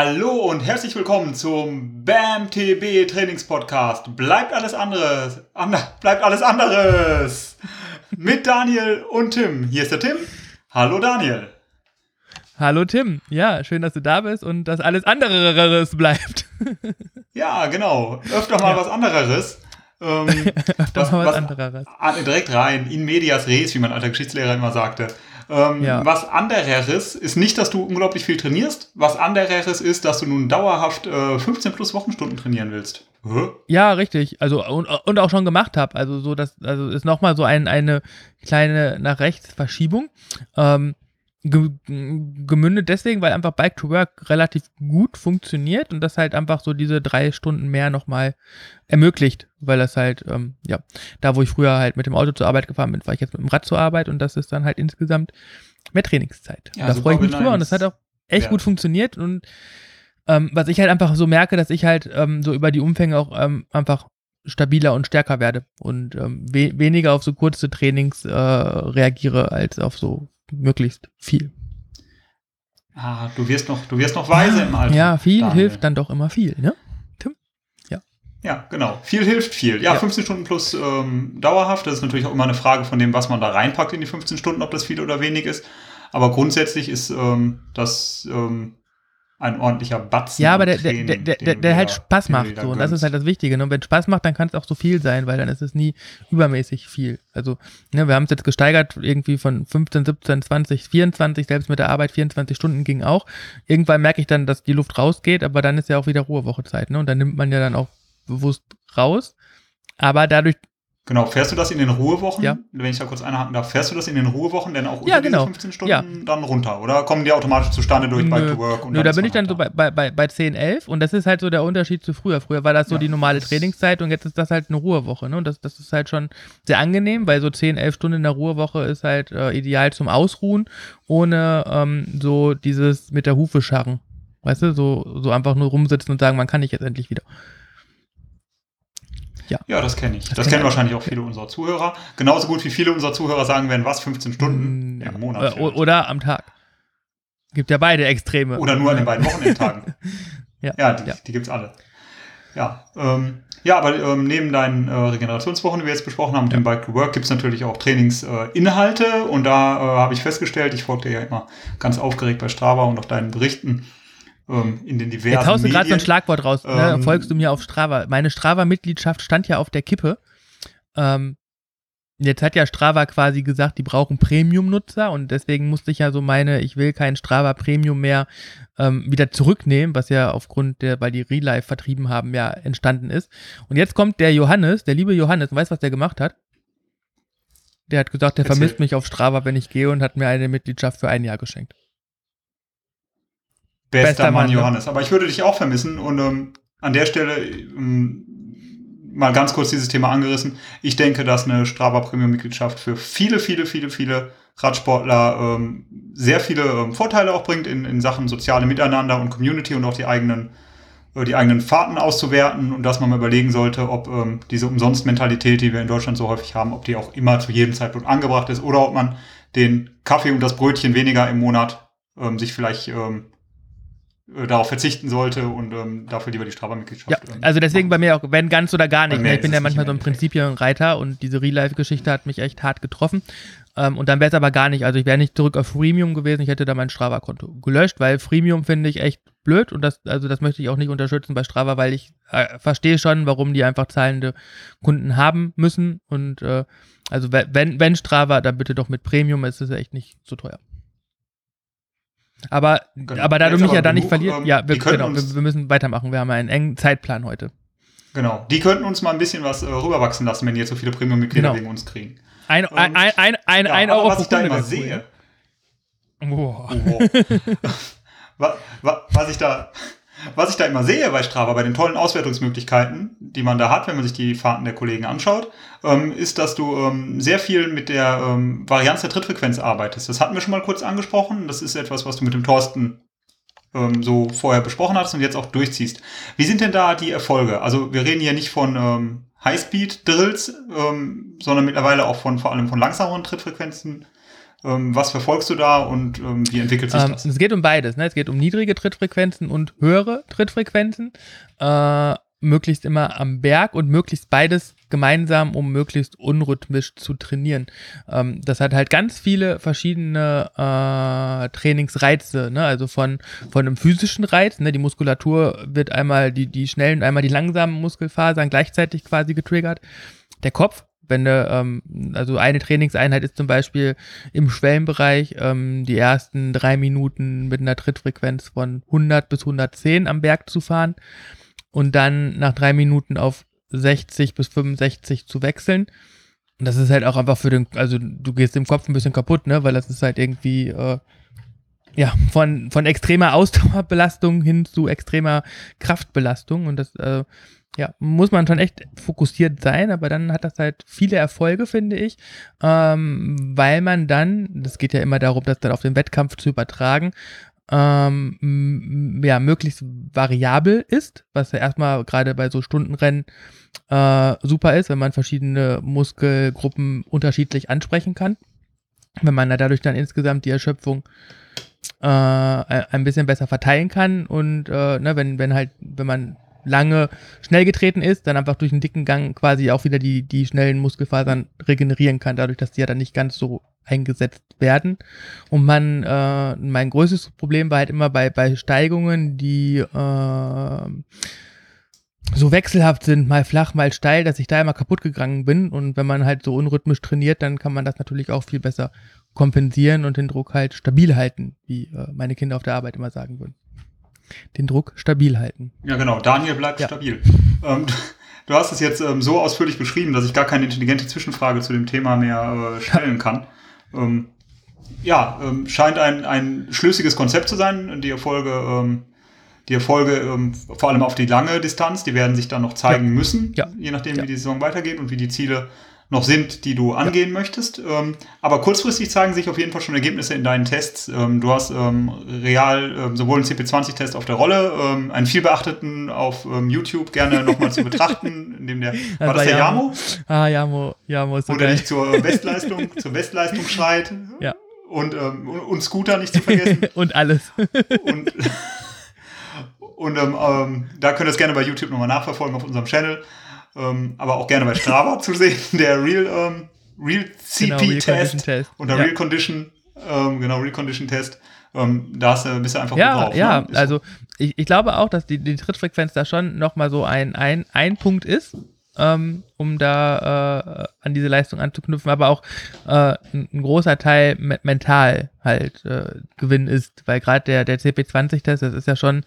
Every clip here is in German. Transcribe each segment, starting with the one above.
Hallo und herzlich willkommen zum BAM TB Trainingspodcast. Bleibt alles anderes, ander, bleibt alles anderes. Mit Daniel und Tim. Hier ist der Tim. Hallo Daniel. Hallo Tim. Ja, schön, dass du da bist und dass alles anderes bleibt. ja, genau. Öfter mal ja. was anderes. Ähm, Öfter mal was, was anderes. Direkt rein, in medias res, wie mein alter Geschichtslehrer immer sagte. Ähm, ja. Was andereres ist nicht, dass du unglaublich viel trainierst. Was anderes ist, dass du nun dauerhaft äh, 15 plus Wochenstunden trainieren willst. Ja, richtig. Also und, und auch schon gemacht habe. Also so, dass also ist nochmal so ein, eine kleine nach rechts Verschiebung. Ähm, gemündet deswegen, weil einfach Bike to Work relativ gut funktioniert und das halt einfach so diese drei Stunden mehr nochmal ermöglicht, weil das halt, ähm, ja, da wo ich früher halt mit dem Auto zur Arbeit gefahren bin, fahre ich jetzt mit dem Rad zur Arbeit und das ist dann halt insgesamt mehr Trainingszeit. Ja, da freue ich mich drüber und das hat auch echt ja. gut funktioniert und ähm, was ich halt einfach so merke, dass ich halt ähm, so über die Umfänge auch ähm, einfach stabiler und stärker werde und ähm, we weniger auf so kurze Trainings äh, reagiere als auf so möglichst viel. Ah, du wirst noch, du wirst noch weise im Alter. Ja, viel Daniel. hilft dann doch immer viel, ne? Tim? Ja. Ja, genau. Viel hilft viel. Ja, ja. 15 Stunden plus ähm, dauerhaft. Das ist natürlich auch immer eine Frage von dem, was man da reinpackt in die 15 Stunden, ob das viel oder wenig ist. Aber grundsätzlich ist ähm, das ähm, ein ordentlicher Batzen. Ja, aber der, Training, der, der, der, der halt Spaß macht. So. Und das ist halt das Wichtige. Ne? Und wenn Spaß macht, dann kann es auch so viel sein, weil dann ist es nie übermäßig viel. Also, ne, wir haben es jetzt gesteigert, irgendwie von 15, 17, 20, 24, selbst mit der Arbeit 24 Stunden ging auch. Irgendwann merke ich dann, dass die Luft rausgeht, aber dann ist ja auch wieder Ruhewochezeit. Ne? Und dann nimmt man ja dann auch bewusst raus. Aber dadurch Genau, fährst du das in den Ruhewochen? Ja. Wenn ich da kurz einhaken darf, fährst du das in den Ruhewochen denn auch unter ja, genau. 15 Stunden ja. dann runter? Oder kommen die automatisch zustande durch Nö. Bike to Work? Und Nö, da bin ich dann so bei, bei, bei, bei 10, 11 und das ist halt so der Unterschied zu früher. Früher war das so ja, die normale Trainingszeit und jetzt ist das halt eine Ruhewoche. Ne? Und das, das ist halt schon sehr angenehm, weil so 10, 11 Stunden in der Ruhewoche ist halt äh, ideal zum Ausruhen, ohne ähm, so dieses mit der Hufe scharren. Weißt du, so, so einfach nur rumsitzen und sagen, man kann nicht jetzt endlich wieder. Ja, ja das kenne ich. Das, das kennen wahrscheinlich auch viele unserer Zuhörer. Genauso gut wie viele unserer Zuhörer sagen werden, was, 15 Stunden mm, ja. im Monat. Oder, oder, am Tag. Gibt ja beide Extreme. Oder nur an den beiden Wochenendtagen. ja, ja, die, ja. die gibt es alle. Ja, ähm, ja, aber ähm, neben deinen äh, Regenerationswochen, die wir jetzt besprochen haben, mit dem Bike to Work, gibt es natürlich auch Trainingsinhalte. Äh, und da äh, habe ich festgestellt, ich folge dir ja immer ganz aufgeregt bei Strava und auf deinen Berichten, ähm, in den diversen Jetzt haust du gerade so ein Schlagwort raus. Ne? Ähm, ne? Folgst du mir auf Strava? Meine Strava-Mitgliedschaft stand ja auf der Kippe. Ähm, jetzt hat ja Strava quasi gesagt, die brauchen Premium-Nutzer und deswegen musste ich ja so meine, ich will kein Strava Premium mehr ähm, wieder zurücknehmen, was ja aufgrund der, weil die Relive vertrieben haben, ja entstanden ist. Und jetzt kommt der Johannes, der liebe Johannes, und weißt was der gemacht hat? Der hat gesagt, der Erzähl. vermisst mich auf Strava, wenn ich gehe und hat mir eine Mitgliedschaft für ein Jahr geschenkt. Bester, Bester Mann, Mann, Johannes. Aber ich würde dich auch vermissen und ähm, an der Stelle ähm, mal ganz kurz dieses Thema angerissen. Ich denke, dass eine Strava Premium-Mitgliedschaft für viele, viele, viele, viele Radsportler ähm, sehr viele ähm, Vorteile auch bringt in, in Sachen soziale Miteinander und Community und auch die eigenen, äh, die eigenen Fahrten auszuwerten und dass man mal überlegen sollte, ob ähm, diese Umsonst-Mentalität, die wir in Deutschland so häufig haben, ob die auch immer zu jedem Zeitpunkt angebracht ist oder ob man den Kaffee und das Brötchen weniger im Monat ähm, sich vielleicht ähm, äh, darauf verzichten sollte und ähm, dafür lieber die Strava-Mitgliedschaft. Ja, ähm, also deswegen bei mir auch, wenn ganz oder gar nicht. Ne? Ich bin ja manchmal so ein Prinzipienreiter und diese Real-Life-Geschichte hat mich echt hart getroffen. Ähm, und dann wäre es aber gar nicht, also ich wäre nicht zurück auf Freemium gewesen, ich hätte da mein Strava-Konto gelöscht, weil Freemium finde ich echt blöd und das, also das möchte ich auch nicht unterstützen bei Strava, weil ich äh, verstehe schon, warum die einfach zahlende Kunden haben müssen. Und äh, also wenn, wenn Strava, dann bitte doch mit Premium, ist es echt nicht so teuer. Aber, genau. aber da du mich ja dann nicht verlierst, ähm, ja, wir, genau, wir, wir, müssen weitermachen. Wir haben einen engen Zeitplan heute. Genau. Die könnten uns mal ein bisschen was äh, rüberwachsen lassen, wenn die jetzt so viele Premium-Mitglieder genau. wegen uns kriegen. Ein, Und, ein, ein, ein, ja, ein Euro was ich da immer sehe. Wow. Oh. was, was ich da was ich da immer sehe bei Strava, bei den tollen Auswertungsmöglichkeiten, die man da hat, wenn man sich die Fahrten der Kollegen anschaut, ähm, ist, dass du ähm, sehr viel mit der ähm, Varianz der Trittfrequenz arbeitest. Das hatten wir schon mal kurz angesprochen. Das ist etwas, was du mit dem Thorsten ähm, so vorher besprochen hast und jetzt auch durchziehst. Wie sind denn da die Erfolge? Also wir reden hier nicht von ähm, Highspeed-Drills, ähm, sondern mittlerweile auch von vor allem von langsameren Trittfrequenzen. Ähm, was verfolgst du da und ähm, wie entwickelt sich Ähm, das? es geht um beides. Ne? Es geht um niedrige Trittfrequenzen und höhere Trittfrequenzen. Äh, möglichst immer am Berg und möglichst beides gemeinsam, um möglichst unrhythmisch zu trainieren. Ähm, das hat halt ganz viele verschiedene äh, Trainingsreize, ne? also von, von einem physischen Reiz, ne? die Muskulatur wird einmal die, die schnellen, einmal die langsamen Muskelfasern gleichzeitig quasi getriggert. Der Kopf, wenn du, ähm, also eine Trainingseinheit ist zum Beispiel im Schwellenbereich ähm, die ersten drei Minuten mit einer Trittfrequenz von 100 bis 110 am Berg zu fahren und dann nach drei Minuten auf 60 bis 65 zu wechseln. Und das ist halt auch einfach für den, also du gehst im Kopf ein bisschen kaputt, ne, weil das ist halt irgendwie, äh, ja, von, von extremer Ausdauerbelastung hin zu extremer Kraftbelastung und das, äh, ja, muss man schon echt fokussiert sein, aber dann hat das halt viele Erfolge, finde ich, ähm, weil man dann, das geht ja immer darum, das dann auf den Wettkampf zu übertragen, ähm, ja, möglichst variabel ist, was ja erstmal gerade bei so Stundenrennen äh, super ist, wenn man verschiedene Muskelgruppen unterschiedlich ansprechen kann. Wenn man da dadurch dann insgesamt die Erschöpfung äh, ein ein bisschen besser verteilen kann und äh, ne, wenn, wenn halt, wenn man lange schnell getreten ist, dann einfach durch einen dicken Gang quasi auch wieder die, die schnellen Muskelfasern regenerieren kann, dadurch, dass die ja dann nicht ganz so eingesetzt werden. Und man, äh, mein größtes Problem war halt immer bei, bei Steigungen, die äh, so wechselhaft sind, mal flach, mal steil, dass ich da immer kaputt gegangen bin. Und wenn man halt so unrhythmisch trainiert, dann kann man das natürlich auch viel besser kompensieren und den Druck halt stabil halten, wie äh, meine Kinder auf der Arbeit immer sagen würden. Den Druck stabil halten. Ja, genau. Daniel bleibt Ja. stabil. Ähm, du hast es jetzt ähm, so ausführlich beschrieben, dass ich gar keine intelligente Zwischenfrage zu dem Thema mehr äh, stellen kann. Ähm, ja, ähm, scheint ein, ein schlüssiges Konzept zu sein. Die Erfolge, ähm, die Erfolge ähm, vor allem auf die lange Distanz, die werden sich dann noch zeigen müssen, Ja. je nachdem, Ja. wie die Saison weitergeht und wie die Ziele noch sind, die du angehen möchtest. Ähm, aber kurzfristig zeigen sich auf jeden Fall schon Ergebnisse in deinen Tests. Ähm, du hast ähm, real ähm, sowohl einen CP20-Test auf der Rolle, ähm, einen viel beachteten auf ähm, YouTube gerne nochmal zu betrachten, in dem der, war das der Jamo. Ah, Jamo, Jamo ist so Wo der geil. dich zur Bestleistung, zur Bestleistung schreit. Ja. Und, und, Scooter nicht zu vergessen. Und alles. und und da könnt ihr es gerne bei YouTube nochmal nachverfolgen auf unserem Channel. Ähm, aber auch gerne bei Strava zu sehen, der Real, ähm, Real Genau, Real CP-Test Test. und der Ja. Real Condition, ähm, genau, Real Condition Test. Ähm, da hast du, bist du einfach Ja, drauf. ja, ne? Ist also ich, ich glaube auch, dass die, die Trittfrequenz da schon nochmal so ein, ein, ein Punkt ist, ähm, um da äh, an diese Leistung anzuknüpfen, aber auch äh, ein, ein großer Teil me mental halt äh, Gewinn ist, weil gerade der, der CP20-Test, das ist ja schon,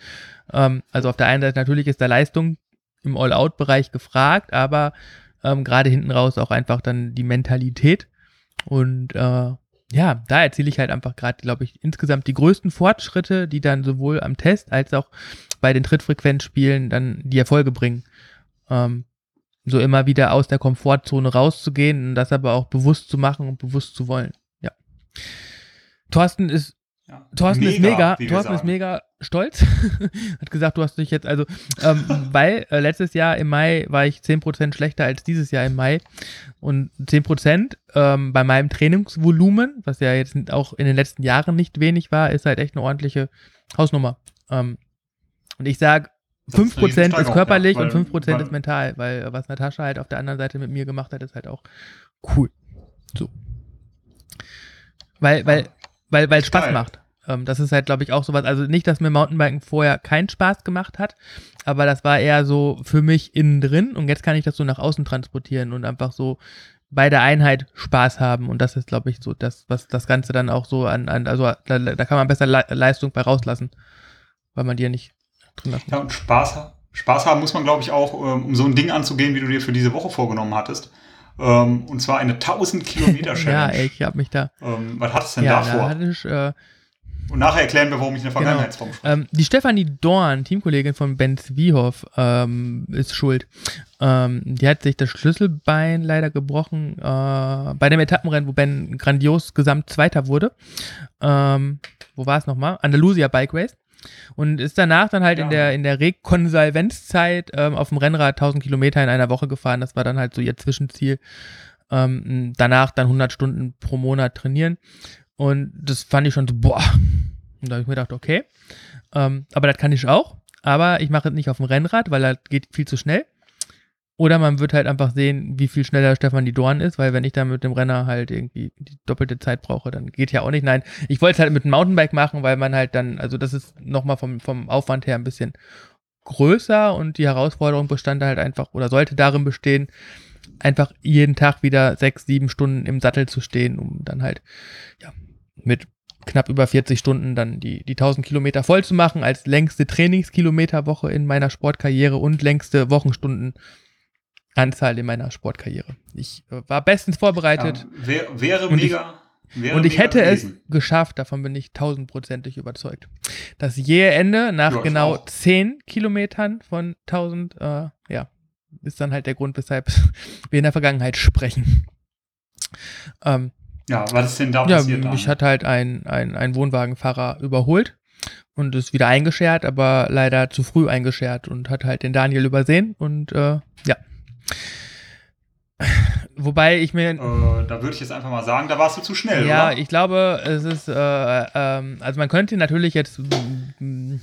ähm, also auf der einen Seite natürlich ist da Leistung im All-Out-Bereich gefragt, aber ähm, gerade hinten raus auch einfach dann die Mentalität und äh, ja, da erziele ich halt einfach gerade, glaube ich, insgesamt die größten Fortschritte, die dann sowohl am Test als auch bei den Trittfrequenzspielen dann die Erfolge bringen. Ähm, so immer wieder aus der Komfortzone rauszugehen und das aber auch bewusst zu machen und bewusst zu wollen. Ja. Thorsten ist ja. Thorsten ist mega, wie wir Thorsten ist mega stolz. Hat gesagt, du hast dich jetzt, also, ähm, weil äh, letztes Jahr im Mai war ich 10% schlechter als dieses Jahr im Mai. Und 10% ähm, bei meinem Trainingsvolumen, was ja jetzt auch in den letzten Jahren nicht wenig war, ist halt echt eine ordentliche Hausnummer. Ähm, und ich sag, Das ist 5% eine ist körperlich ja, weil- und 5% weil- ist mental, weil äh, was Natascha halt auf der anderen Seite mit mir gemacht hat, ist halt auch cool. So. Weil, weil, weil, weil es Spaß Geil. macht. Ähm, das ist halt, glaube ich, auch sowas. Also nicht, dass mir Mountainbiken vorher keinen Spaß gemacht hat, aber das war eher so für mich innen drin und jetzt kann ich das so nach außen transportieren und einfach so bei der Einheit Spaß haben und das ist, glaube ich, so das, was das Ganze dann auch so an, an also da, da kann man besser Le Leistung bei rauslassen, weil man die ja nicht drin lassen Ja, und Spaß, Spaß haben muss man, glaube ich, auch, ähm, um so ein Ding anzugehen, wie du dir für diese Woche vorgenommen hattest. Ähm, und zwar eine 1000 Kilometer Ja, Challenge. ey, ich habe mich da. ähm, was hattest du denn Ja, da da vor? hatte ich, äh, Und nachher erklären wir, warum ich in der Vergangenheitsform spreche. Ähm, die Stefanie Dorn, Teamkollegin von Ben Zwiehoff, ähm, ist schuld. Ähm, die hat sich das Schlüsselbein leider gebrochen äh, bei dem Etappenrennen, wo Ben grandios Gesamtzweiter wurde. Ähm, wo war es nochmal? Andalusia Bike Race. Und ist danach dann halt Ja. in der, in der Rekonvalvenzzeit ähm, auf dem Rennrad 1000 Kilometer in einer Woche gefahren. Das war dann halt so ihr Zwischenziel. Ähm, danach dann 100 Stunden pro Monat trainieren. Und das fand ich schon so, boah. Und da habe ich mir gedacht, okay. Ähm, aber das kann ich auch. Aber ich mache es nicht auf dem Rennrad, weil das geht viel zu schnell. Oder man wird halt einfach sehen, wie viel schneller Stefan die Dorn ist, weil wenn ich dann mit dem Renner halt irgendwie die doppelte Zeit brauche, dann geht ja auch nicht. Nein, ich wollte es halt mit dem Mountainbike machen, weil man halt dann, also das ist nochmal vom, vom Aufwand her ein bisschen größer und die Herausforderung bestand halt einfach oder sollte darin bestehen, einfach jeden Tag wieder sechs, sieben Stunden im Sattel zu stehen, um dann halt, ja, mit knapp über 40 Stunden dann die, die 1000 Kilometer voll zu machen, als längste Trainingskilometerwoche in meiner Sportkarriere und längste Wochenstundenanzahl in meiner Sportkarriere. Ich äh, war bestens vorbereitet. Ja, wär, wäre Und ich- mega. wäre und ich mega hätte gewesen. es geschafft, davon bin ich tausendprozentig überzeugt. Das jähe Ende nach Ja, ich genau auch. 10 Kilometern von 1000, äh, ja, ist dann halt der Grund, weshalb wir in der Vergangenheit sprechen. Ähm, Ja, was ist denn da ja, passiert? mich dann? hat halt ein, ein, ein Wohnwagenfahrer überholt und ist wieder eingeschert, aber leider zu früh eingeschert und hat halt den Daniel übersehen und äh, ja. Wobei ich mir Äh, da würde ich jetzt einfach mal sagen, da warst du zu schnell, ja, oder? ich glaube, es ist, äh, ähm, also man könnte natürlich jetzt mm,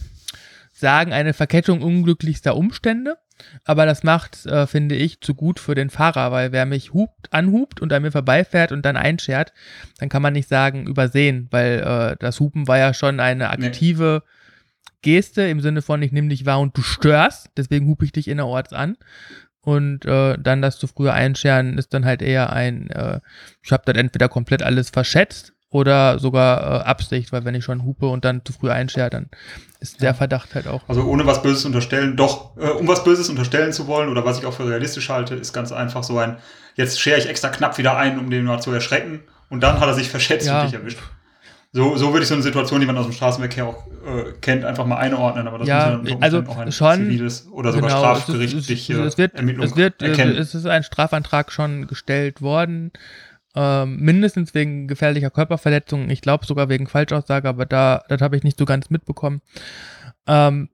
sagen, eine Verkettung unglücklichster Umstände, aber das macht, äh, finde ich, zu gut für den Fahrer, weil wer mich hupt, anhupt und an mir vorbeifährt und dann einschert, dann kann man nicht sagen übersehen, weil äh, das Hupen war ja schon eine Nee. aktive Geste im Sinne von ich nehme dich wahr und du störst, deswegen hupe ich dich innerorts an. Und äh, dann das zu früher einscheren ist dann halt eher ein, äh, ich habe das entweder komplett alles verschätzt oder sogar äh, Absicht, weil wenn ich schon hupe und dann zu früh einschere, dann ist der. Verdacht halt auch. Also ohne was Böses unterstellen, doch, äh, um was Böses unterstellen zu wollen oder was ich auch für realistisch halte, ist ganz einfach so ein, jetzt schere ich extra knapp wieder ein, um den mal zu erschrecken und dann hat er sich verschätzt Ja. und dich erwischt. So, so würde ich so eine Situation, die man aus dem Straßenverkehr auch äh, kennt, einfach mal einordnen, aber das Ja, muss ja also auch ein schon, ziviles oder sogar Genau, strafgerichtliche es, ist, es wird, Ermittlung es wird, äh, erkennen. es ist ein Strafantrag schon gestellt worden, ähm, mindestens wegen gefährlicher Körperverletzung, ich glaube sogar wegen Falschaussage, aber da, das habe ich nicht so ganz mitbekommen. Ähm,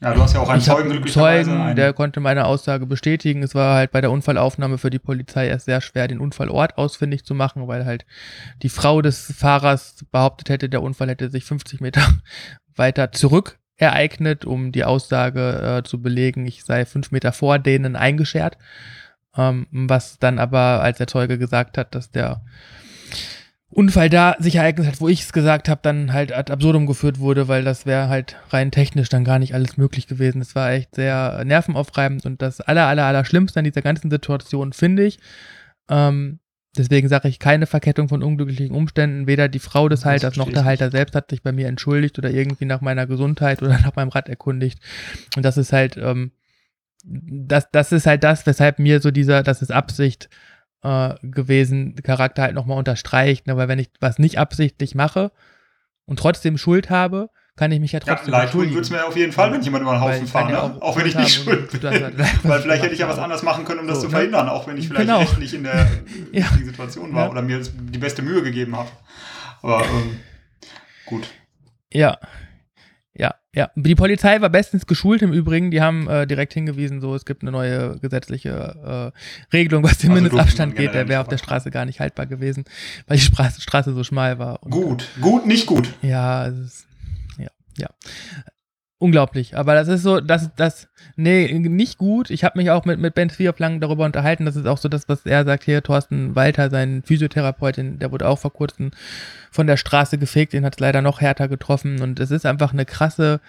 ja, du hast ja auch einen Zeugen glücklicherweise. Zeugen, einen- der konnte meine Aussage bestätigen. Es war halt bei der Unfallaufnahme für die Polizei erst sehr schwer, den Unfallort ausfindig zu machen, weil halt die Frau des Fahrers behauptet hätte, der Unfall hätte sich 50 Meter weiter zurück ereignet, um die Aussage äh, zu belegen, ich sei fünf Meter vor denen eingeschert. Ähm, was dann aber, als der Zeuge gesagt hat, dass der Unfall da sich ereignet hat, wo ich es gesagt habe, dann halt ad absurdum geführt wurde, weil das wäre halt rein technisch dann gar nicht alles möglich gewesen. Es war echt sehr nervenaufreibend und das aller, aller, aller Schlimmste an dieser ganzen Situation finde ich. Ähm, deswegen sage ich keine Verkettung von unglücklichen Umständen. Weder die Frau des Halters noch der Halter selbst hat sich bei mir entschuldigt oder irgendwie nach meiner Gesundheit oder nach meinem Rad erkundigt. Und das ist halt, ähm, das, das ist halt das, weshalb mir so dieser, das ist Absicht äh, gewesen, Charakter halt nochmal unterstreicht. Ne? Weil wenn ich was nicht absichtlich mache und trotzdem Schuld habe, kann ich mich ja ja, trotzdem leid tun würde es mir auf jeden Fall, wenn jemand über den Haufen fahren, ja ne? auch auch wenn ich nicht schuld bin. das was Weil ich vielleicht hätte ich ja was anderes machen können, um das So, zu ne? verhindern, auch wenn ich vielleicht Genau. rechtlich in der Ja. Situation war Ja. oder mir die beste Mühe gegeben habe. Aber ähm, gut. Ja. Ja. Die Polizei war bestens geschult im Übrigen. Die haben äh, direkt hingewiesen, so es gibt eine neue gesetzliche äh, Regelung, was den Also Mindestabstand geht. Der wäre auf der. Straße gar nicht haltbar gewesen, weil die Straße, Straße so schmal war. Und, Gut, gut, nicht gut. Ja, es ist, ja, ja. Unglaublich. Aber das ist so, das, das, nee, nicht gut. Ich habe mich auch mit, mit Ben Zwiehoff lang darüber unterhalten. Das ist auch so das, was er sagt hier. Thorsten Walter, sein Physiotherapeutin, der wurde auch vor kurzem von der Straße gefegt. Den hat es leider noch härter getroffen. Und es ist einfach eine krasse,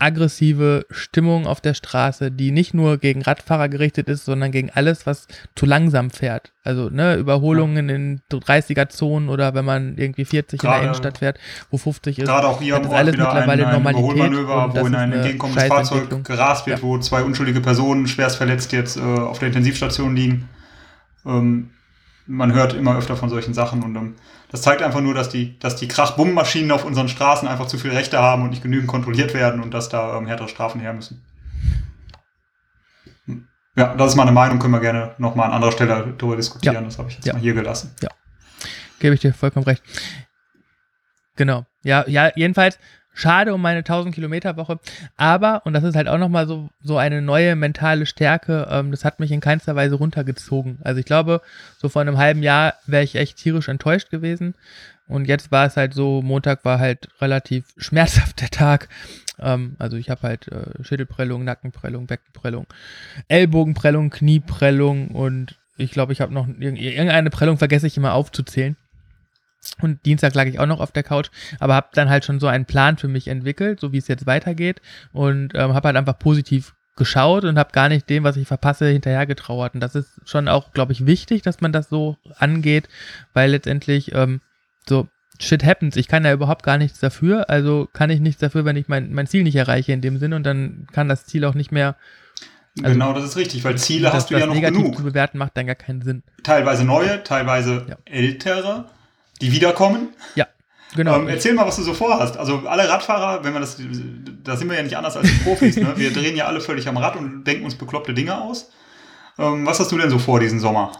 aggressive Stimmung auf der Straße, die nicht nur gegen Radfahrer gerichtet ist, sondern gegen alles, was zu langsam fährt. Also, ne, Überholungen in 30er-Zonen oder wenn man irgendwie 40 in Gerade- der Innenstadt fährt, wo 50 ist. Gerade auch hier am Ort alles wieder ein, mittlerweile ein Normalität und das wo in ein entgegenkommendes Fahrzeug gerast wird, Ja. wo zwei unschuldige Personen schwerst verletzt jetzt äh, auf der Intensivstation liegen. Ähm, man hört immer öfter von solchen Sachen und ähm, das zeigt einfach nur, dass die, dass die Krach-Bumm-Maschinen auf unseren Straßen einfach zu viel Rechte haben und nicht genügend kontrolliert werden und dass da ähm, härtere Strafen her müssen. Hm. Ja, das ist meine Meinung, können wir gerne nochmal an anderer Stelle darüber diskutieren. Ja. Das habe ich jetzt Ja. mal hier gelassen. Gebe ich dir vollkommen recht. Genau. Ja, ja, jedenfalls schade um meine 1000 Kilometer Woche. Aber, und das ist halt auch nochmal so, so eine neue mentale Stärke, ähm, das hat mich in keinster Weise runtergezogen. Also ich glaube, so vor einem halben Jahr wäre ich echt tierisch enttäuscht gewesen. Und jetzt war es halt so, Montag war halt relativ schmerzhaft der Tag. Ähm, also ich habe halt äh, Schädelprellung, Nackenprellung, Beckenprellung, Ellbogenprellung, Knieprellung und ich glaube, ich habe noch irgendeine Prellung vergesse ich immer aufzuzählen. Und Dienstag lag ich auch noch auf der Couch, aber habe dann halt schon so einen Plan für mich entwickelt, so wie es jetzt weitergeht und ähm, habe halt einfach positiv geschaut und habe gar nicht dem, was ich verpasse, hinterher getrauert. Und das ist schon auch, glaube ich, wichtig, dass man das so angeht, weil letztendlich ähm, so shit happens. Ich kann ja überhaupt gar nichts dafür, also kann ich nichts dafür, wenn ich mein, mein Ziel nicht erreiche in dem Sinn und dann kann das Ziel auch nicht mehr also, genau, das ist richtig, weil Ziele das, hast du ja noch negativ genug. zu bewerten macht dann gar keinen Sinn. Teilweise neue, teilweise ja. ältere, die wiederkommen. Ja, genau. Ähm, erzähl mal, was du so vorhast. Also alle Radfahrer, wenn wir das, da sind wir ja nicht anders als die Profis. ne? Wir drehen ja alle völlig am Rad und denken uns bekloppte Dinge aus. Ähm, was hast du denn so vor diesen Sommer?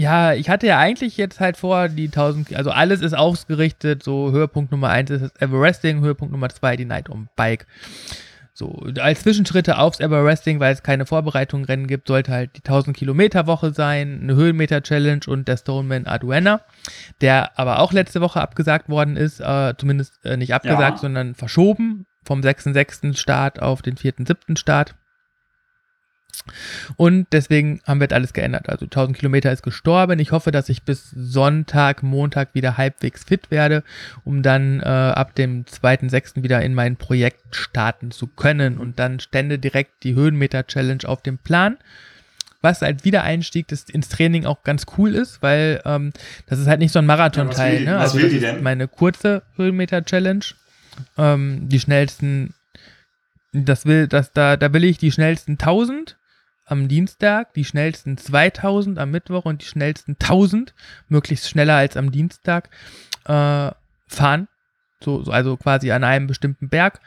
Ja, ich hatte ja eigentlich jetzt halt vor, die 1000, also alles ist ausgerichtet, so Höhepunkt Nummer 1 ist das Everesting, Höhepunkt Nummer 2 die Night on Bike. So, als Zwischenschritte aufs Everesting, weil es keine Vorbereitungsrennen gibt, sollte halt die 1000 Kilometer Woche sein, eine Höhenmeter Challenge und der Stoneman Arduena, der aber auch letzte Woche abgesagt worden ist, äh, zumindest äh, nicht abgesagt, ja. sondern verschoben vom 6.6. Start auf den 4.7. Start. Und deswegen haben wir jetzt alles geändert. Also 1000 Kilometer ist gestorben. Ich hoffe, dass ich bis Sonntag, Montag wieder halbwegs fit werde, um dann äh, ab dem 2.6. wieder in mein Projekt starten zu können. Und dann stände direkt die Höhenmeter-Challenge auf dem Plan. Was als Wiedereinstieg des, ins Training auch ganz cool ist, weil ähm, das ist halt nicht so ein Marathon-Teil. Ja, ne? Also meine kurze Höhenmeter-Challenge. Ähm, die schnellsten das will, das, da, da will ich die schnellsten 1000 am Dienstag, die schnellsten 2000 am Mittwoch und die schnellsten 1000, möglichst schneller als am Dienstag, äh, fahren. So, so, also quasi an einem bestimmten Berg.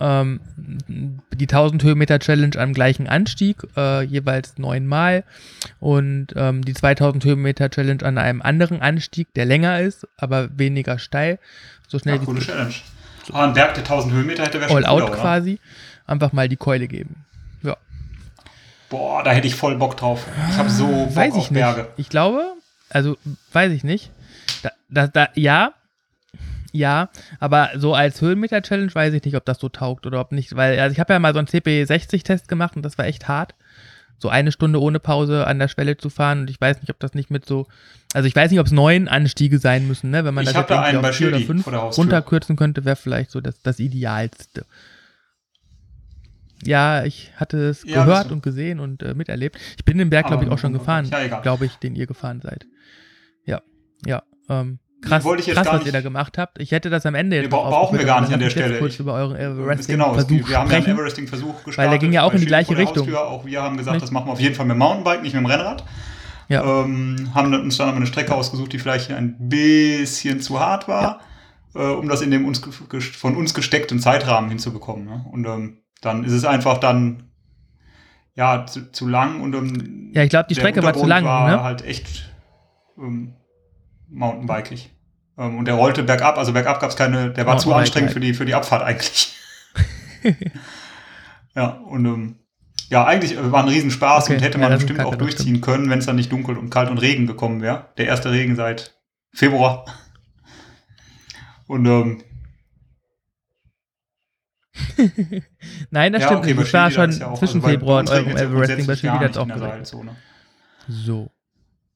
Ähm, die 1000 Höhenmeter Challenge am gleichen Anstieg, äh, jeweils neunmal. Und ähm, die 2000 Höhenmeter Challenge an einem anderen Anstieg, der länger ist, aber weniger steil. So schnell ja, coole Challenge. So. Aber ein Berg, der 1000 Höhenmeter hätte, wäre schon All out oder? quasi. Einfach mal die Keule geben. Boah, da hätte ich voll Bock drauf. Ich habe so Bock weiß ich auf Berge. Nicht. Ich glaube, also weiß ich nicht. Da, da, da, ja, ja, aber so als Höhenmeter-Challenge weiß ich nicht, ob das so taugt oder ob nicht, weil also ich habe ja mal so einen CP60-Test gemacht und das war echt hart. So eine Stunde ohne Pause an der Schwelle zu fahren und ich weiß nicht, ob das nicht mit so, also ich weiß nicht, ob es neun Anstiege sein müssen, ne? Wenn man ich das jetzt da irgendwie auf vier oder fünf runterkürzen könnte, wäre vielleicht so das, das Idealste. Ja, ich hatte es ja, gehört und gesehen und äh, miterlebt. Ich bin den Berg, glaube ich, auch schon gefahren, ja, glaube ich, den ihr gefahren seid. Ja, ja. Ähm, krass, krass was ihr da gemacht habt. Ich hätte das am Ende jetzt nee, brauchen wir gar nicht an der Stelle. kurz über euren Everesting-Versuch genau, Wir haben ja einen Everesting-Versuch gestartet. Weil der ging ja auch in die gleiche Richtung. Haustür. Auch wir haben gesagt, nicht? das machen wir auf jeden Fall mit dem Mountainbike, nicht mit dem Rennrad. Ja. Ähm, haben uns dann aber eine Strecke ausgesucht, die vielleicht ein bisschen zu hart war, ja. äh, um das in dem uns, von uns gesteckten Zeitrahmen hinzubekommen. Ne? Und ähm, dann ist es einfach dann ja zu, zu lang und um, ja ich glaube die Strecke war zu lang war ne? halt echt ähm, Mountainbikeig ähm, und der rollte bergab also bergab gab es keine der war zu anstrengend für die für die Abfahrt eigentlich. Ja und ähm, ja eigentlich äh, war ein Riesenspaß okay. und hätte man ja, bestimmt auch durchziehen können wenn es dann nicht dunkel und kalt und Regen gekommen wäre der erste Regen seit Februar. Und ähm, Nein, das ja, stimmt okay, nicht. Ich war schon ja zwischen also Februar und eurem Everesting bei hat auch gesagt. So.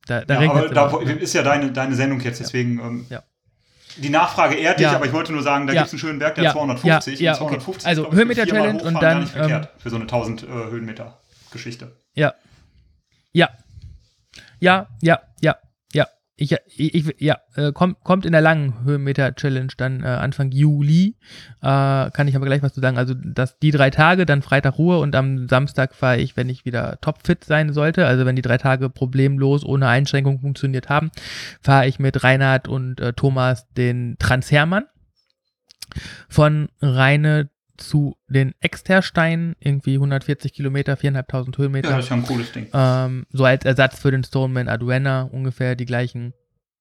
Da, da ja, aber da ist ja deine, deine Sendung jetzt, deswegen. Ähm, ja. Die Nachfrage ehrt dich, aber ich wollte nur sagen, da gibt es einen schönen Berg, der 250. Ja, 250 okay. Also Höhenmeter Challenge und dann. Nicht verkehrt ähm, für so eine 1000 äh, Höhenmeter Geschichte. Ja. Ja. Ja, ja, ja. Ich, ich, ja, äh, kommt, kommt in der langen Höhenmeter-Challenge dann äh, Anfang Juli. Äh, kann ich aber gleich was zu sagen. Also dass die drei Tage, dann Freitag Ruhe und am Samstag fahre ich, wenn ich wieder topfit sein sollte, also wenn die drei Tage problemlos ohne Einschränkung funktioniert haben, fahre ich mit Reinhard und äh, Thomas den Transhermann von Rheine zu den Extersteinen, irgendwie 140 Kilometer, 4.500 Höhenmeter. Ja, das ist ja ein cooles Ding. Ähm, so als Ersatz für den Stoneman Arduena, ungefähr die gleichen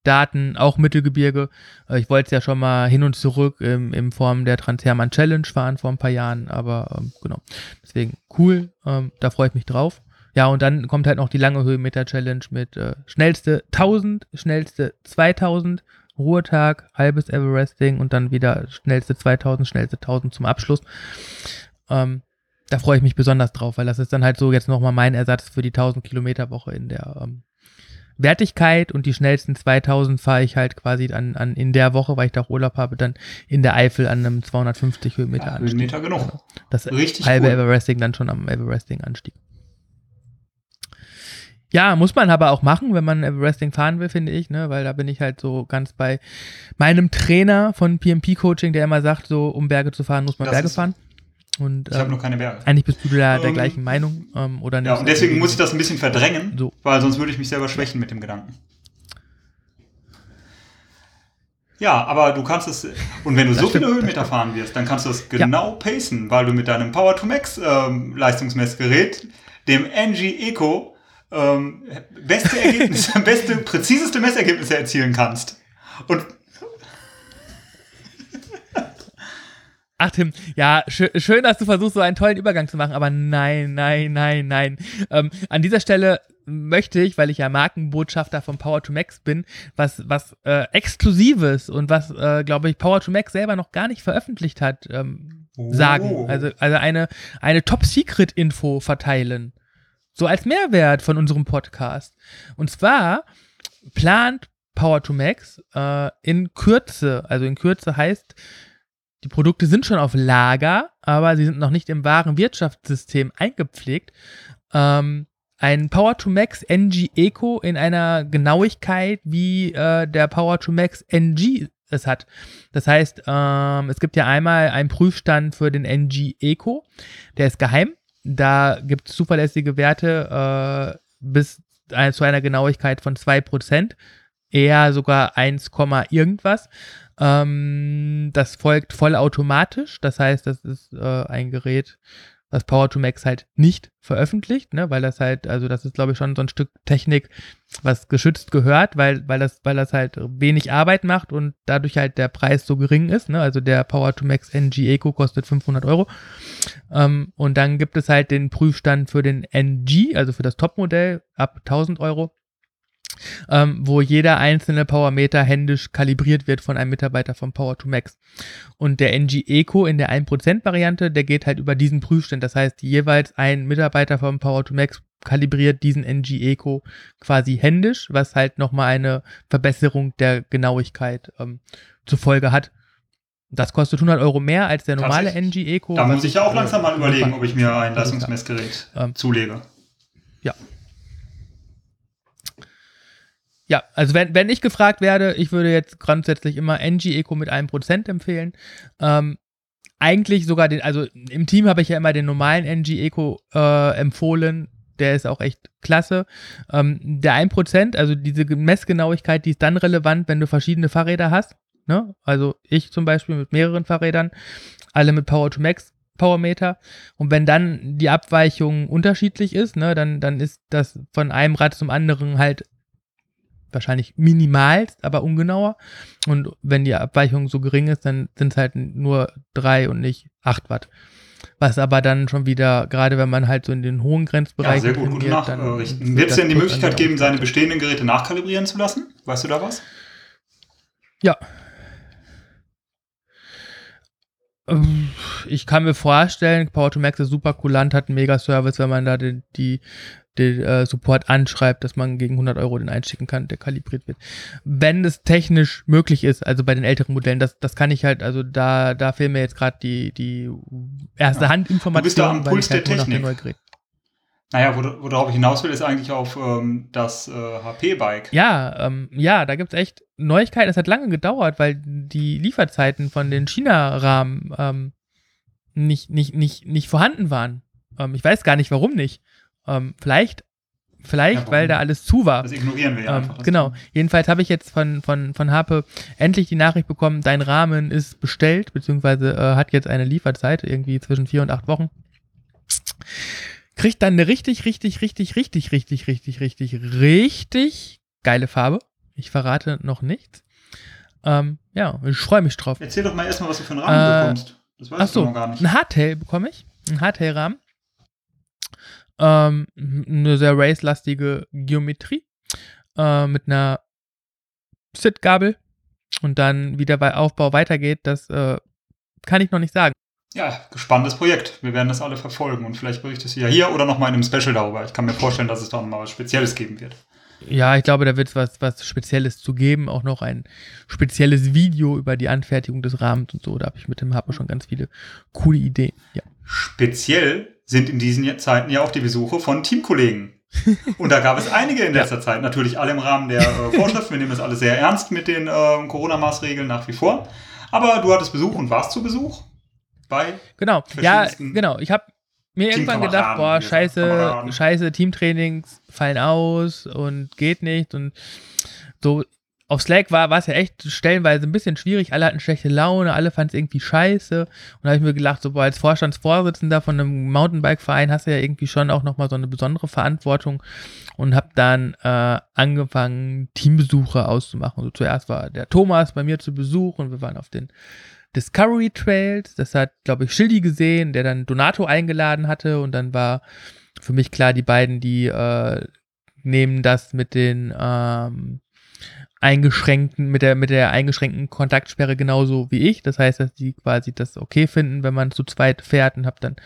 Daten, auch Mittelgebirge. Äh, ich wollte es ja schon mal hin und zurück im, in Form der Transhermann Challenge fahren vor ein paar Jahren, aber ähm, genau. Deswegen cool, ähm, da freue ich mich drauf. ja, und dann kommt halt noch die lange Höhenmeter-Challenge mit äh, schnellste 1000, schnellste 2000, Ruhetag, halbes Everesting und dann wieder schnellste 2000, schnellste 1000 zum Abschluss. Ähm, da freue ich mich besonders drauf, weil das ist dann halt so jetzt nochmal mein Ersatz für die 1000 Kilometer Woche in der ähm, Wertigkeit und die schnellsten 2000 fahre ich halt quasi an, an in der Woche, weil ich da auch Urlaub habe, dann in der Eifel an einem 250 Höhenmeter ja, Anstieg. Höhenmeter genug. Also das Richtig halbe cool. Everesting dann schon am Everesting Anstieg. Ja, muss man aber auch machen, wenn man Everesting fahren will, finde ich, ne? weil da bin ich halt so ganz bei meinem Trainer von PMP Coaching, der immer sagt, so um Berge zu fahren, muss man das Berge fahren. Und, ich ähm, habe noch keine Berge. Eigentlich bist du da der ähm, gleichen Meinung, ähm, oder nicht? Ja, und deswegen muss ich das ein bisschen verdrängen, so. weil sonst würde ich mich selber schwächen mit dem Gedanken. Ja, aber du kannst es, und wenn du das so stimmt, viele Höhenmeter fahren wirst, dann kannst du es genau ja. pacen, weil du mit deinem Power 2 Max ähm, Leistungsmessgerät, dem NG Eco, ähm, beste Ergebnisse, beste, präziseste Messergebnisse erzielen kannst. Und Ach Tim, ja, schön, schön, dass du versuchst, so einen tollen Übergang zu machen, aber nein, nein, nein, nein. Ähm, an dieser Stelle möchte ich, weil ich ja Markenbotschafter von Power to Max bin, was, was äh, Exklusives und was, äh, glaube ich, Power to Max selber noch gar nicht veröffentlicht hat, ähm, oh. sagen. Also, also eine, eine Top-Secret-Info verteilen. So als Mehrwert von unserem Podcast. Und zwar plant Power to Max äh, in Kürze, also in Kürze heißt, die Produkte sind schon auf Lager, aber sie sind noch nicht im wahren Wirtschaftssystem eingepflegt. Ähm, ein Power to Max NG Eco in einer Genauigkeit, wie äh, der Power to Max NG es hat. Das heißt, ähm, es gibt ja einmal einen Prüfstand für den NG Eco, der ist geheim. Da gibt es zuverlässige Werte äh, bis äh, zu einer Genauigkeit von 2%, eher sogar 1, irgendwas. Ähm, das folgt vollautomatisch. Das heißt, das ist äh, ein Gerät, was Power2Max halt nicht veröffentlicht, ne, weil das halt, also das ist glaube ich schon so ein Stück Technik, was geschützt gehört, weil, weil das, weil das halt wenig Arbeit macht und dadurch halt der Preis so gering ist, ne, also der Power2Max NG Eco kostet 500 Euro. Ähm, und dann gibt es halt den Prüfstand für den NG, also für das Topmodell ab 1000 Euro ähm, wo jeder einzelne Powermeter händisch kalibriert wird von einem Mitarbeiter von Power2Max. Und der NG Eco in der 1%-Variante, der geht halt über diesen Prüfstand. Das heißt, jeweils ein Mitarbeiter von Power2Max kalibriert diesen NG Eco quasi händisch, was halt nochmal eine Verbesserung der Genauigkeit ähm, zur Folge hat. Das kostet 100 Euro mehr als der normale NG Eco. Da muss ich ja auch langsam mal überlegen, ob ich mir ein Leistungsmessgerät ähm, zulege. Ja, ja, also wenn, wenn ich gefragt werde, ich würde jetzt grundsätzlich immer NG Eco mit einem Prozent empfehlen. Ähm, eigentlich sogar den, also im Team habe ich ja immer den normalen NG Eco äh, empfohlen. Der ist auch echt klasse. Ähm, der 1%, also diese Messgenauigkeit, die ist dann relevant, wenn du verschiedene Fahrräder hast. Ne? Also ich zum Beispiel mit mehreren Fahrrädern, alle mit Power to Max Powermeter. Und wenn dann die Abweichung unterschiedlich ist, ne, dann, dann ist das von einem Rad zum anderen halt wahrscheinlich minimalst, aber ungenauer. Und wenn die Abweichung so gering ist, dann sind es halt nur drei und nicht acht Watt. Was aber dann schon wieder, gerade wenn man halt so in den hohen Grenzbereichen. Ja, sehr gut, gut nachrichten. Wird es denn die Möglichkeit geben, seine bestehenden Geräte nachkalibrieren zu lassen? Weißt du da was? Ja. Ähm, ich kann mir vorstellen, Power2Max ist super kulant, hat einen Mega-Service, wenn man da die, die den äh, Support anschreibt, dass man gegen 100 Euro den einschicken kann, der kalibriert wird. Wenn es technisch möglich ist, also bei den älteren Modellen, das, das kann ich halt, also da, da fehlen mir jetzt gerade die, die erste ja. Handinformation. Du bist da am Puls halt der Technik. Naja, worauf ich hinaus will, ist eigentlich auf ähm, das äh, HP-Bike. Ja, ähm, ja, da gibt es echt Neuigkeiten. Es hat lange gedauert, weil die Lieferzeiten von den China-Rahmen ähm, nicht, nicht, nicht, nicht vorhanden waren. Ähm, ich weiß gar nicht, warum nicht. Ähm, vielleicht, vielleicht, ja, weil da alles zu war. Das ignorieren wir ja ähm, einfach. Genau. Jedenfalls habe ich jetzt von, von, von Harpe endlich die Nachricht bekommen, dein Rahmen ist bestellt, beziehungsweise äh, hat jetzt eine Lieferzeit, irgendwie zwischen vier und acht Wochen. Kriegt dann eine richtig, richtig, richtig, richtig, richtig, richtig, richtig, richtig geile Farbe. Ich verrate noch nichts. Ähm, ja, ich freue mich drauf. Erzähl doch mal erstmal, was du für einen Rahmen äh, bekommst. Das weiß ich so, noch gar nicht. Ein Hardtail bekomme ich. Ein Hardtail-Rahmen. ähm, eine sehr race-lastige Geometrie äh, mit einer Sit-Gabel und dann, wie der Aufbau weitergeht, das äh, kann ich noch nicht sagen. Ja, gespanntes Projekt. Wir werden das alle verfolgen und vielleicht berichtest du ja hier oder nochmal in einem Special darüber. Ich kann mir vorstellen, dass es da nochmal was Spezielles geben wird. Ja, ich glaube, da wird es was, was Spezielles zu geben. Auch noch ein spezielles Video über die Anfertigung des Rahmens und so. Da habe ich mit dem Harper schon ganz viele coole Ideen. Ja. Speziell sind in diesen Zeiten ja auch die Besuche von Teamkollegen. Und da gab es einige in letzter ja. Zeit. Natürlich alle im Rahmen der äh, Vorschriften. Wir nehmen das alles sehr ernst mit den äh, Corona-Maßregeln nach wie vor. Aber du hattest Besuch und warst zu Besuch bei. Genau, ja, genau. Ich habe mir irgendwann gedacht, boah, scheiße, scheiße, Teamtrainings fallen aus und geht nicht und so. Auf Slack war es ja echt stellenweise ein bisschen schwierig. Alle hatten schlechte Laune, alle fanden es irgendwie scheiße. Und da habe ich mir gedacht, so, boah, als Vorstandsvorsitzender von einem Mountainbike-Verein hast du ja irgendwie schon auch nochmal so eine besondere Verantwortung und habe dann äh, angefangen, Teambesuche auszumachen. Also zuerst war der Thomas bei mir zu Besuch und wir waren auf den Discovery Trails. Das hat, glaube ich, Schildi gesehen, der dann Donato eingeladen hatte. Und dann war für mich klar, die beiden, die äh, nehmen das mit den ähm, eingeschränkten, mit der, mit der eingeschränkten Kontaktsperre genauso wie ich. Das heißt, dass die quasi das okay finden, wenn man zu zweit fährt und habe dann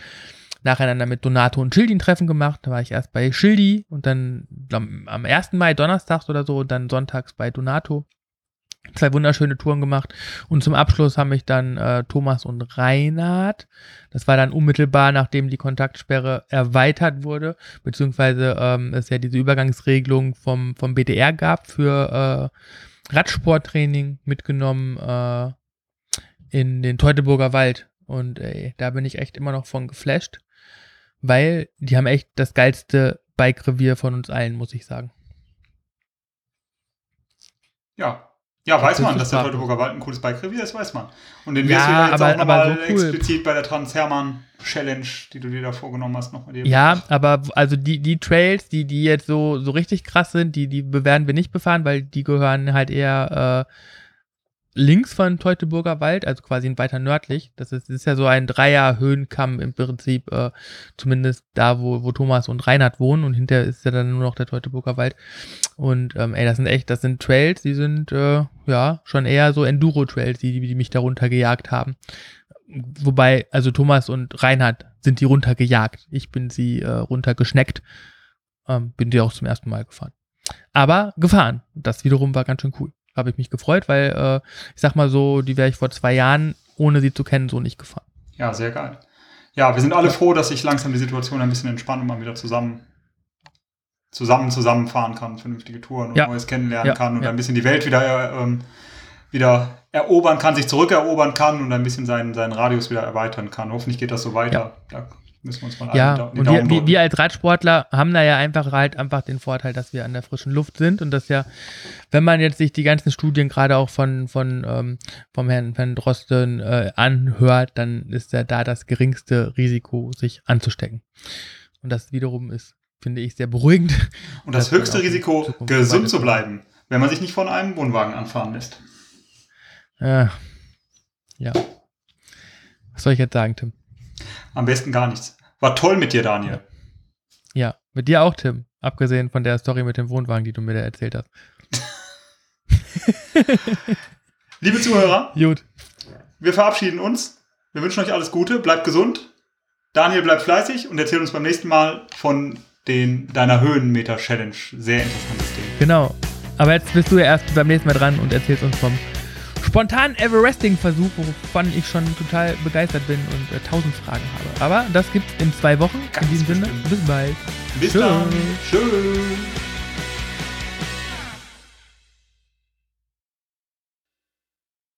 nacheinander mit Donato und Schildi ein Treffen gemacht. Da war ich erst bei Schildi und dann am 1. Mai, donnerstags oder so, und dann sonntags bei Donato zwei wunderschöne Touren gemacht und zum Abschluss haben mich dann äh, Thomas und Reinhard, das war dann unmittelbar nachdem die Kontaktsperre erweitert wurde, beziehungsweise ähm, es ja diese Übergangsregelung vom, vom BDR gab für äh, Radsporttraining mitgenommen äh, in den Teutoburger Wald und ey, da bin ich echt immer noch von geflasht, weil die haben echt das geilste Bike-Revier von uns allen, muss ich sagen. Ja, ja, weiß man, dass der Teutoburger Wald ein cooles Bike-Revier ist, weiß man. Und den wirst ja, du jetzt aber, auch nochmal so cool. explizit bei der Trans-Hermann-Challenge, die du dir da vorgenommen hast, nochmal dir. Ja, aber also die, die Trails, die, die jetzt so, so richtig krass sind, die, die werden wir nicht befahren, weil die gehören halt eher äh, links von Teutoburger Wald, also quasi weiter nördlich. Das ist, ist ja so ein Dreier-Höhenkamm im Prinzip, äh, zumindest da, wo, wo Thomas und Reinhard wohnen und hinterher ist ja dann nur noch der Teutoburger Wald. Und ähm, ey, das sind echt, das sind Trails, die sind äh, ja schon eher so Enduro-Trails, die, die mich da runtergejagt haben. Wobei, also Thomas und Reinhard sind die runtergejagt. Ich bin sie äh, runtergeschneckt. Ähm, bin die auch zum ersten Mal gefahren. Aber gefahren. Das wiederum war ganz schön cool habe ich mich gefreut, weil äh, ich sag mal so, die wäre ich vor zwei Jahren, ohne sie zu kennen, so nicht gefahren. Ja, sehr geil. Ja, wir sind alle froh, dass sich langsam die Situation ein bisschen entspannt und man wieder zusammen zusammen zusammenfahren kann, vernünftige Touren und ja. Neues kennenlernen ja, kann und ja. ein bisschen die Welt wieder, ähm, wieder erobern kann, sich zurückerobern kann und ein bisschen seinen, seinen Radius wieder erweitern kann. Hoffentlich geht das so weiter. Da Müssen wir uns mal Ja, und wir, wir, wir, als Radsportler haben da ja einfach halt einfach den Vorteil, dass wir an der frischen Luft sind und dass ja, wenn man jetzt sich die ganzen Studien gerade auch von, von ähm, vom Herrn Van Drosten äh, anhört, dann ist ja da das geringste Risiko, sich anzustecken. Und das wiederum ist, finde ich, sehr beruhigend. Und das höchste Risiko, gesund zu bleiben, wenn man sich nicht von einem Wohnwagen anfahren lässt. Ja. ja. Was soll ich jetzt sagen, Tim? Am besten gar nichts. War toll mit dir, Daniel. Ja, mit dir auch, Tim. Abgesehen von der Story mit dem Wohnwagen, die du mir da erzählt hast. Liebe Zuhörer, Gut. wir verabschieden uns. Wir wünschen euch alles Gute, bleibt gesund. Daniel bleibt fleißig und erzählt uns beim nächsten Mal von den, deiner Höhenmeter-Challenge. Sehr interessantes Ding. Genau. Aber jetzt bist du ja erst beim nächsten Mal dran und erzählst uns vom spontanen Everesting-Versuch, wovon ich schon total begeistert bin und äh, tausend Fragen habe. Aber das gibt's in zwei Wochen. Ganz in diesem bestimmt. Sinne, bis bald. Bis Tschö. dann. Tschüss.